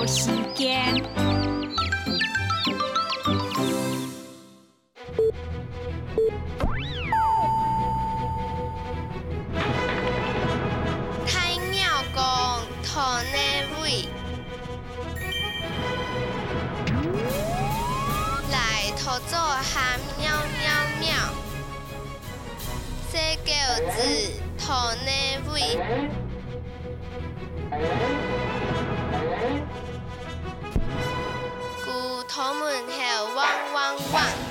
聊时间。太鸟公土内位，来土做喊喵喵喵，这狗子土内位，古土门后汪汪汪。